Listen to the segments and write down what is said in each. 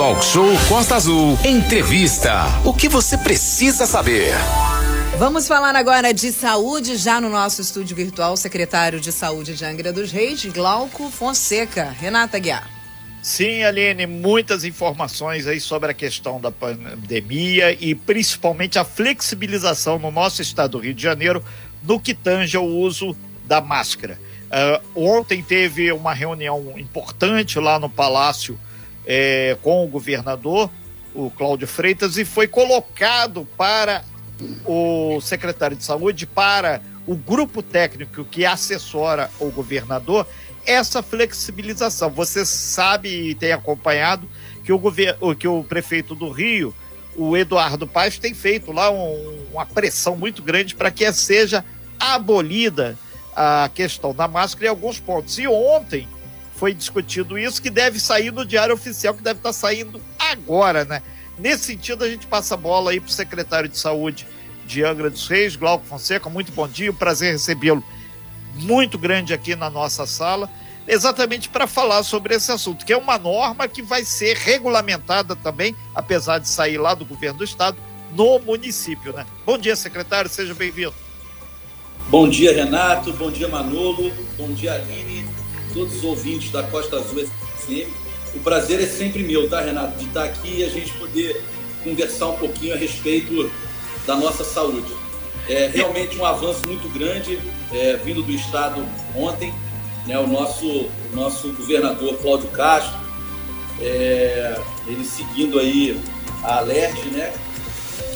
Talk Show Costa Azul. Entrevista. O que você precisa saber? Vamos falar agora de saúde, já no nosso estúdio virtual, o secretário de Saúde de Angra dos Reis, Glauco Fonseca. Renata Guiar. Sim, Aline, muitas informações aí sobre a questão da pandemia e principalmente a flexibilização no nosso estado do Rio de Janeiro no que tange ao uso da máscara. Uh, ontem teve uma reunião importante lá no Palácio é, com o governador, o Cláudio Freitas, e foi colocado para o secretário de saúde, para o grupo técnico que assessora o governador, essa flexibilização. Você sabe e tem acompanhado que o, governo, que o prefeito do Rio, o Eduardo Paes, tem feito lá um, uma pressão muito grande para que seja abolida a questão da máscara em alguns pontos. E ontem foi discutido isso, que deve sair no Diário Oficial, que deve estar saindo agora, né? Nesse sentido, a gente passa a bola aí para o secretário de Saúde de Angra dos Reis, Glauco Fonseca. Muito bom dia, um prazer recebê-lo muito grande aqui na nossa sala, exatamente para falar sobre esse assunto, que é uma norma que vai ser regulamentada também, apesar de sair lá do governo do estado, no município, né? Bom dia, secretário, seja bem-vindo. Bom dia, Renato, bom dia, Manolo, bom dia, Aline, todos os ouvintes da Costa Azul FM. O prazer é sempre meu, tá, Renato, de estar aqui e a gente poder conversar um pouquinho a respeito da nossa saúde. É realmente um avanço muito grande é, vindo do Estado ontem. Né, o, nosso, o nosso governador Cláudio Castro, é, ele seguindo aí a Alerte, né,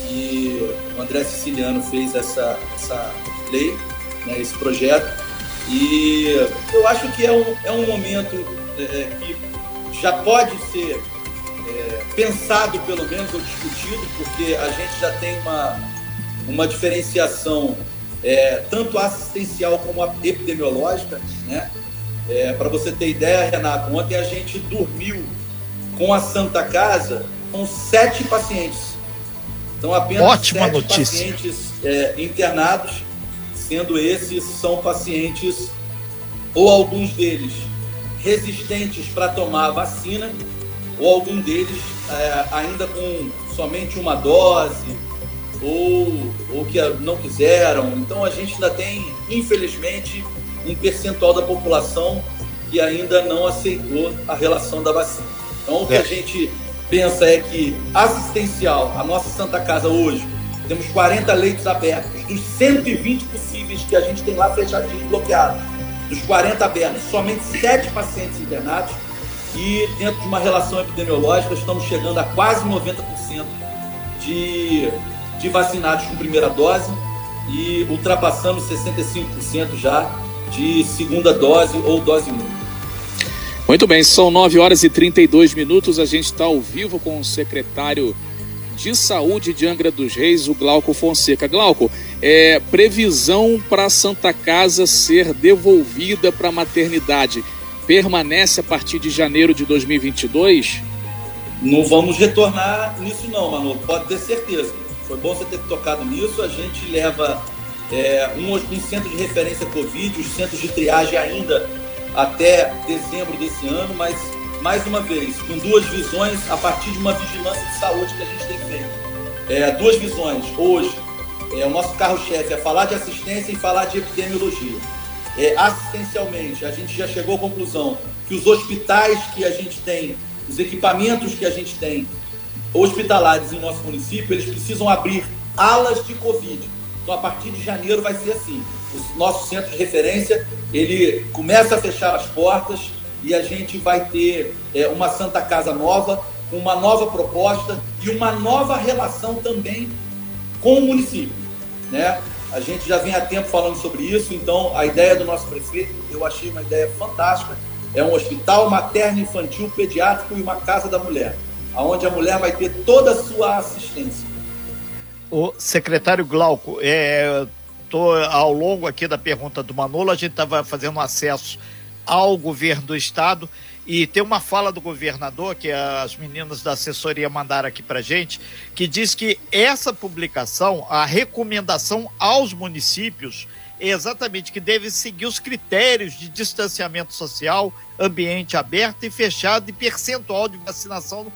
que o André Siciliano fez essa, essa lei, né, esse projeto. E eu acho que é um, é um momento é, é que já pode ser é, pensado, pelo menos, ou discutido, porque a gente já tem uma, uma diferenciação é, tanto assistencial como epidemiológica, né? É, Para você ter ideia, Renato, ontem a gente dormiu com a Santa Casa com sete pacientes. Então apenas Ótima sete notícia. pacientes é, internados, sendo esses são pacientes ou alguns deles resistentes para tomar a vacina, ou algum deles é, ainda com somente uma dose, ou, ou que não quiseram. Então a gente ainda tem, infelizmente, um percentual da população que ainda não aceitou a relação da vacina. Então o que é. a gente pensa é que assistencial, a nossa Santa Casa hoje, temos 40 leitos abertos, dos 120 possíveis que a gente tem lá fechadinho, bloqueado. Dos 40 abertos, somente 7 pacientes internados e dentro de uma relação epidemiológica estamos chegando a quase 90% de de vacinados com primeira dose e ultrapassamos 65% já de segunda dose ou dose única. Muito bem, são 9 horas e 32 minutos. A gente está ao vivo com o secretário de Saúde de Angra dos Reis, o Glauco Fonseca. Glauco, é, previsão para a Santa Casa ser devolvida para a maternidade permanece a partir de janeiro de 2022? Não vamos retornar nisso não, Manu, pode ter certeza. Foi bom você ter tocado nisso. A gente leva é, um, um centro de referência Covid, os centros de triagem ainda até dezembro desse ano, mas mais uma vez, com duas visões a partir de uma vigilância de saúde que a gente tem feito. É, duas visões. Hoje, é, o nosso carro-chefe é falar de assistência e falar de epidemiologia. É, assistencialmente, a gente já chegou à conclusão que os hospitais que a gente tem, os equipamentos que a gente tem, hospitalares em nosso município, eles precisam abrir alas de Covid. Então, a partir de janeiro vai ser assim. O nosso centro de referência, ele começa a fechar as portas e a gente vai ter é, uma Santa Casa nova, uma nova proposta e uma nova relação também com o município, né? A gente já vem há tempo falando sobre isso, então a ideia do nosso prefeito, eu achei uma ideia fantástica, é um hospital materno, infantil, pediátrico e uma casa da mulher onde a mulher vai ter toda a sua assistência. O secretário Glauco, é, tô ao longo aqui da pergunta do Manolo, a gente estava fazendo acesso ao governo do estado e tem uma fala do governador que as meninas da assessoria mandaram aqui para gente, que diz que essa publicação, a recomendação aos municípios é exatamente que deve seguir os critérios de distanciamento social, ambiente aberto e fechado e percentual de vacinação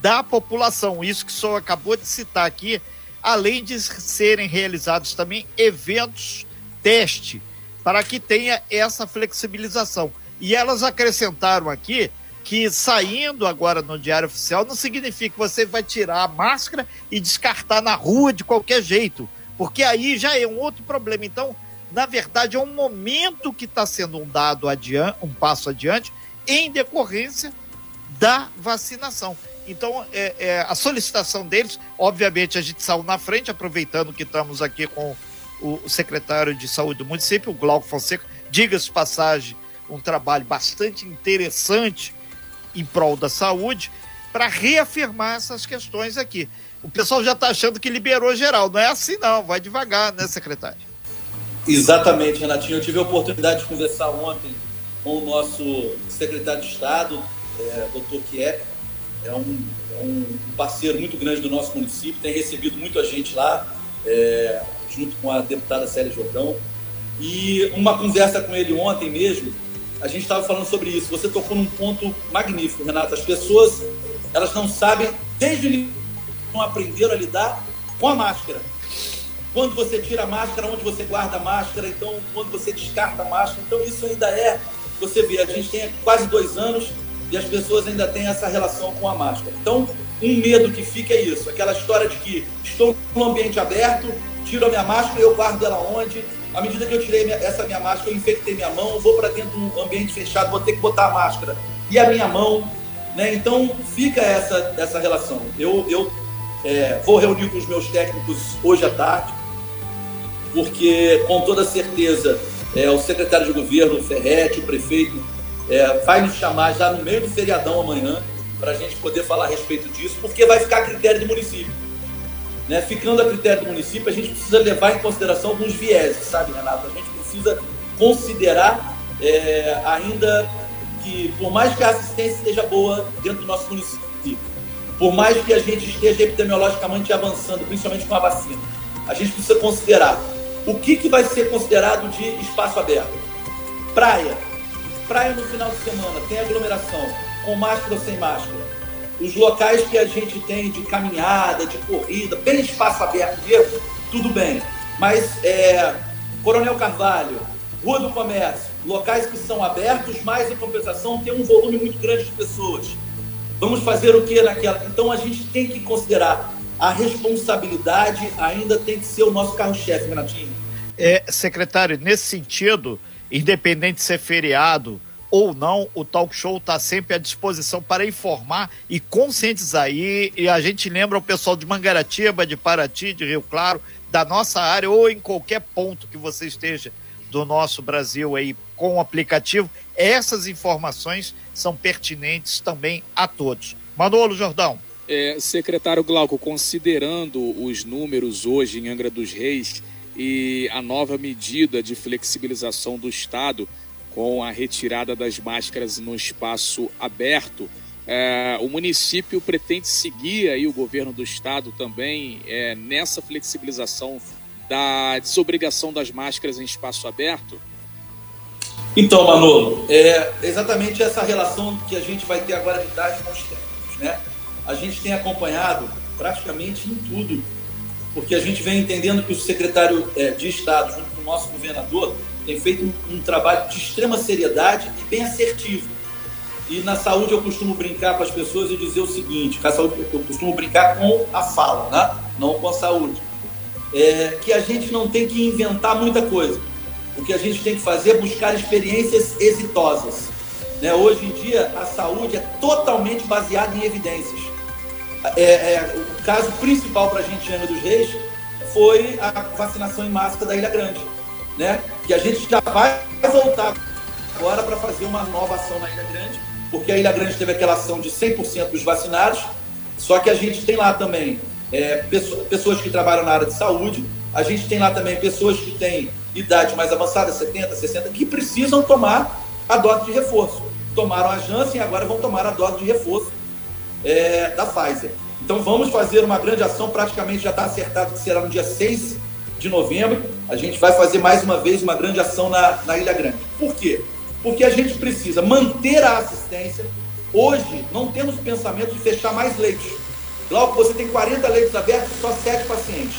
da população. Isso que o senhor acabou de citar aqui, além de serem realizados também eventos teste para que tenha essa flexibilização. E elas acrescentaram aqui que saindo agora no Diário Oficial não significa que você vai tirar a máscara e descartar na rua de qualquer jeito, porque aí já é um outro problema. Então, na verdade, é um momento que está sendo um dado adiante, um passo adiante, em decorrência da vacinação. Então, é, é, a solicitação deles, obviamente, a gente saiu na frente, aproveitando que estamos aqui com o secretário de saúde do município, o Glauco Fonseca, diga-se passagem, um trabalho bastante interessante em prol da saúde, para reafirmar essas questões aqui. O pessoal já está achando que liberou geral. Não é assim, não. Vai devagar, né, secretário? Exatamente, Renatinho. Eu tive a oportunidade de conversar ontem com o nosso secretário de Estado, é, doutor Kiep. É um, é um parceiro muito grande do nosso município, tem recebido muita gente lá. É, junto com a deputada Célia Jordão. E uma conversa com ele ontem mesmo, a gente estava falando sobre isso. Você tocou num ponto magnífico, Renato. As pessoas, elas não sabem, desde o início, não aprenderam a lidar com a máscara. Quando você tira a máscara, onde você guarda a máscara, então quando você descarta a máscara. Então isso ainda é, você vê, a gente tem quase dois anos e as pessoas ainda têm essa relação com a máscara. Então, um medo que fica é isso, aquela história de que estou num ambiente aberto, tiro a minha máscara eu guardo ela onde. À medida que eu tirei minha, essa minha máscara, eu infectei minha mão, vou para dentro de um ambiente fechado, vou ter que botar a máscara. E a minha mão, né? Então fica essa, essa relação. Eu, eu é, vou reunir com os meus técnicos hoje à tarde, porque com toda certeza é, o secretário de governo, o Ferretti, o prefeito, é, vai nos chamar já no meio do feriadão amanhã para a gente poder falar a respeito disso, porque vai ficar a critério do município. Né? Ficando a critério do município, a gente precisa levar em consideração alguns vieses, sabe, Renato? A gente precisa considerar é, ainda que, por mais que a assistência esteja boa dentro do nosso município, por mais que a gente esteja epidemiologicamente avançando, principalmente com a vacina, a gente precisa considerar o que, que vai ser considerado de espaço aberto. Praia. Praia no final de semana, tem aglomeração, com máscara ou sem máscara os locais que a gente tem de caminhada, de corrida, bem espaço aberto mesmo, tudo bem. Mas é, Coronel Carvalho, Rua do Comércio, locais que são abertos, mas em compensação tem um volume muito grande de pessoas. Vamos fazer o que naquela? Então a gente tem que considerar a responsabilidade ainda tem que ser o nosso carro-chefe, Renatinho. É, secretário, nesse sentido, independente de ser feriado, ou não, o talk show está sempre à disposição para informar e conscientizar. E, e a gente lembra o pessoal de Mangaratiba, de Paraty, de Rio Claro, da nossa área ou em qualquer ponto que você esteja do nosso Brasil aí com o aplicativo, essas informações são pertinentes também a todos. Manolo Jordão. É, secretário Glauco, considerando os números hoje em Angra dos Reis e a nova medida de flexibilização do Estado, com a retirada das máscaras no espaço aberto. É, o município pretende seguir aí o governo do estado também é, nessa flexibilização da desobrigação das máscaras em espaço aberto? Então, Manolo, é exatamente essa relação que a gente vai ter agora de tarde com os técnicos, né? A gente tem acompanhado praticamente em tudo, porque a gente vem entendendo que o secretário é, de Estado, junto com o nosso governador, tem feito um, um, trabalho de extrema seriedade e bem assertivo. E na saúde eu costumo brincar com as pessoas e dizer o seguinte: com a saúde eu costumo brincar com a fala, né? não com a saúde. É, que a gente não tem que inventar muita coisa. O que a gente tem que fazer é buscar experiências exitosas. Né? Hoje em dia, a saúde é totalmente baseada em evidências. É, é, caso principal para a gente em Angra dos Reis foi a vacinação em massa da Ilha Grande né? Que a gente já vai voltar agora para fazer uma nova ação na Ilha Grande, porque a Ilha Grande teve aquela ação de 100% dos vacinados, só que a gente tem lá também é, pessoas que trabalham na área de saúde, a gente tem lá também pessoas que têm idade mais avançada, 70, 60, que precisam tomar a dose de reforço. Tomaram a Janssen e agora vão tomar a dose de reforço é, da Pfizer. Então vamos fazer uma grande ação, praticamente já está acertado que será no dia 6 de novembro, a gente vai fazer mais uma vez uma grande ação na, na Ilha Grande. Por quê? Porque a gente precisa manter a assistência, Hoje, não temos pensamento de fechar mais leitos. Logo, você tem 40 leitos abertos e só 7 pacientes.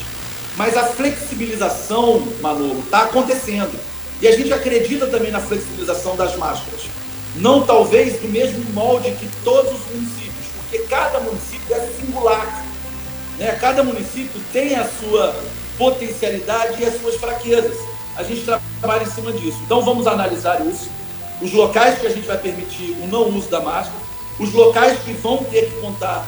Mas a flexibilização, Manolo, está acontecendo. E a gente acredita também na flexibilização das máscaras. Não talvez do mesmo molde que todos os municípios, porque cada município é singular. Né? Cada município tem a sua potencialidade e as suas fraquezas. A gente trabalha em cima disso. Então vamos analisar isso. Os locais que a gente vai permitir o não uso da máscara, os locais que vão ter que contar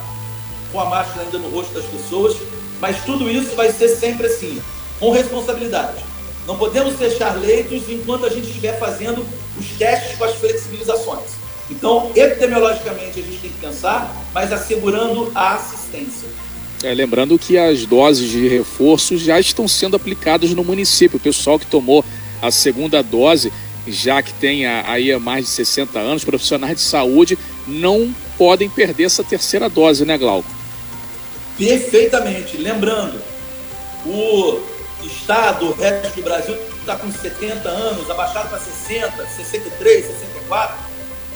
com a máscara ainda no rosto das pessoas, mas tudo isso vai ser sempre assim, com responsabilidade. Não podemos fechar leitos enquanto a gente estiver fazendo os testes com as flexibilizações. Então, epidemiologicamente, a gente tem que pensar, mas assegurando a assistência. É, lembrando que as doses de reforço já estão sendo aplicadas no município. O pessoal que tomou a segunda dose, já que tem aí mais de 60 anos, profissionais de saúde, não podem perder essa terceira dose, né, Glauco? Perfeitamente. Lembrando, o estado, o resto do Brasil está com 70 anos, abaixado para 60, 63, 64.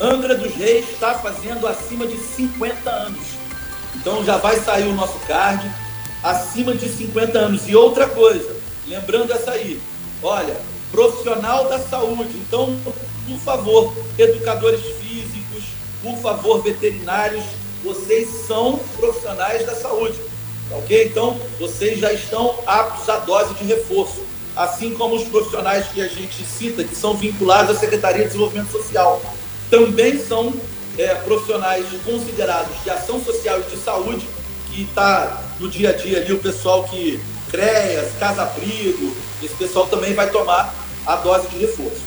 Angra dos Reis está fazendo acima de 50 anos. Então já vai sair o nosso card acima de 50 anos. E outra coisa, lembrando essa aí, olha, profissional da saúde. Então, por favor, educadores físicos, por favor, veterinários, vocês são profissionais da saúde, tá ok? Então, vocês já estão aptos à dose de reforço, assim como os profissionais que a gente cita, que são vinculados à Secretaria de Desenvolvimento Social, também são é, profissionais considerados de ação social e de saúde, que está no dia a dia ali o pessoal que CREAS, Casa Abrigo, esse pessoal também vai tomar a dose de reforço.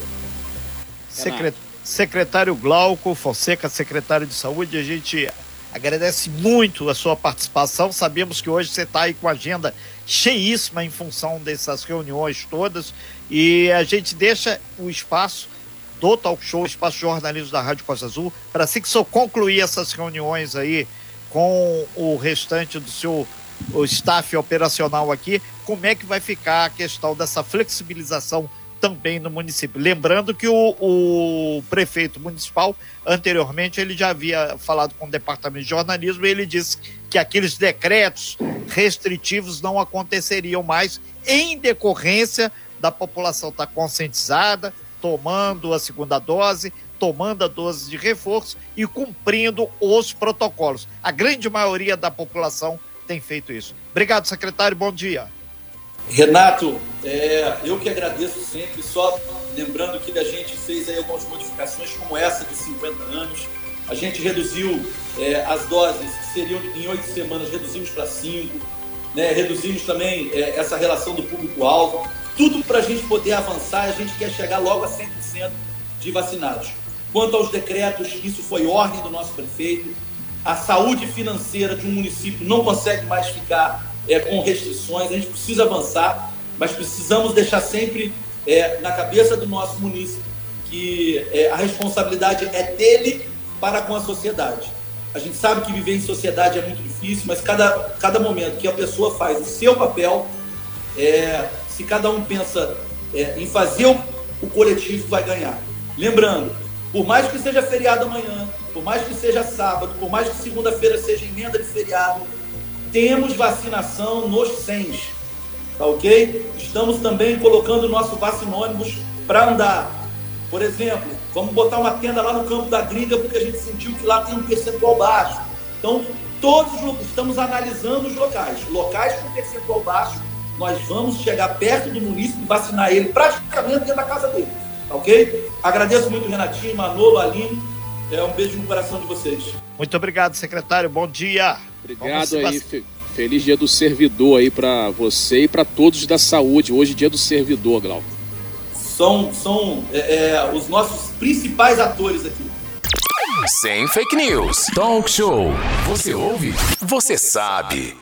Secretário Glauco Fonseca, secretário de Saúde, a gente agradece muito a sua participação. Sabemos que hoje você está aí com a agenda cheíssima em função dessas reuniões todas e a gente deixa o espaço do talk show, espaço jornalismo da Rádio Costa Azul, para assim que senhor concluir essas reuniões aí com o restante do seu o staff operacional aqui, como é que vai ficar a questão dessa flexibilização também no município. Lembrando que o, o, prefeito municipal, anteriormente, ele já havia falado com o departamento de jornalismo e ele disse que aqueles decretos restritivos não aconteceriam mais em decorrência da população estar conscientizada, tomando a segunda dose, tomando a dose de reforço e cumprindo os protocolos. A grande maioria da população tem feito isso. Obrigado, secretário. Bom dia. Renato, é, eu que agradeço sempre, só lembrando que a gente fez aí algumas modificações como essa de 50 anos. A gente reduziu é, as doses que seriam em oito semanas, reduzimos para cinco, né? reduzimos também é, essa relação do público-alvo. Tudo para a gente poder avançar, a gente quer chegar logo a 100% de vacinados. Quanto aos decretos, isso foi ordem do nosso prefeito. A saúde financeira de um município não consegue mais ficar é, com restrições, a gente precisa avançar, mas precisamos deixar sempre é, na cabeça do nosso município que é, a responsabilidade é dele para com a sociedade. A gente sabe que viver em sociedade é muito difícil, mas cada, cada momento que a pessoa faz o seu papel, é, se cada um pensa é, em fazer o, o coletivo, vai ganhar. Lembrando, por mais que seja feriado amanhã, por mais que seja sábado, por mais que segunda-feira seja emenda de feriado, temos vacinação nos SENS, tá ok? Estamos também colocando o nosso vacinônibus para andar. Por exemplo, vamos botar uma tenda lá no campo da gringa porque a gente sentiu que lá tem um percentual baixo. Então, todos estamos analisando os locais. Locais com percentual baixo, nós vamos chegar perto do município e vacinar ele praticamente dentro da casa dele. Tá ok? Agradeço muito, Renatinho, Manolo, Aline. É um beijo no coração de vocês. Muito obrigado, secretário. Bom dia. Obrigado aí. Feliz dia do servidor aí para você e para todos da saúde. Hoje, dia do servidor, Glauco. São, são é, é, os nossos principais atores aqui. Sem fake news. Talk show. Você ouve? Você sabe.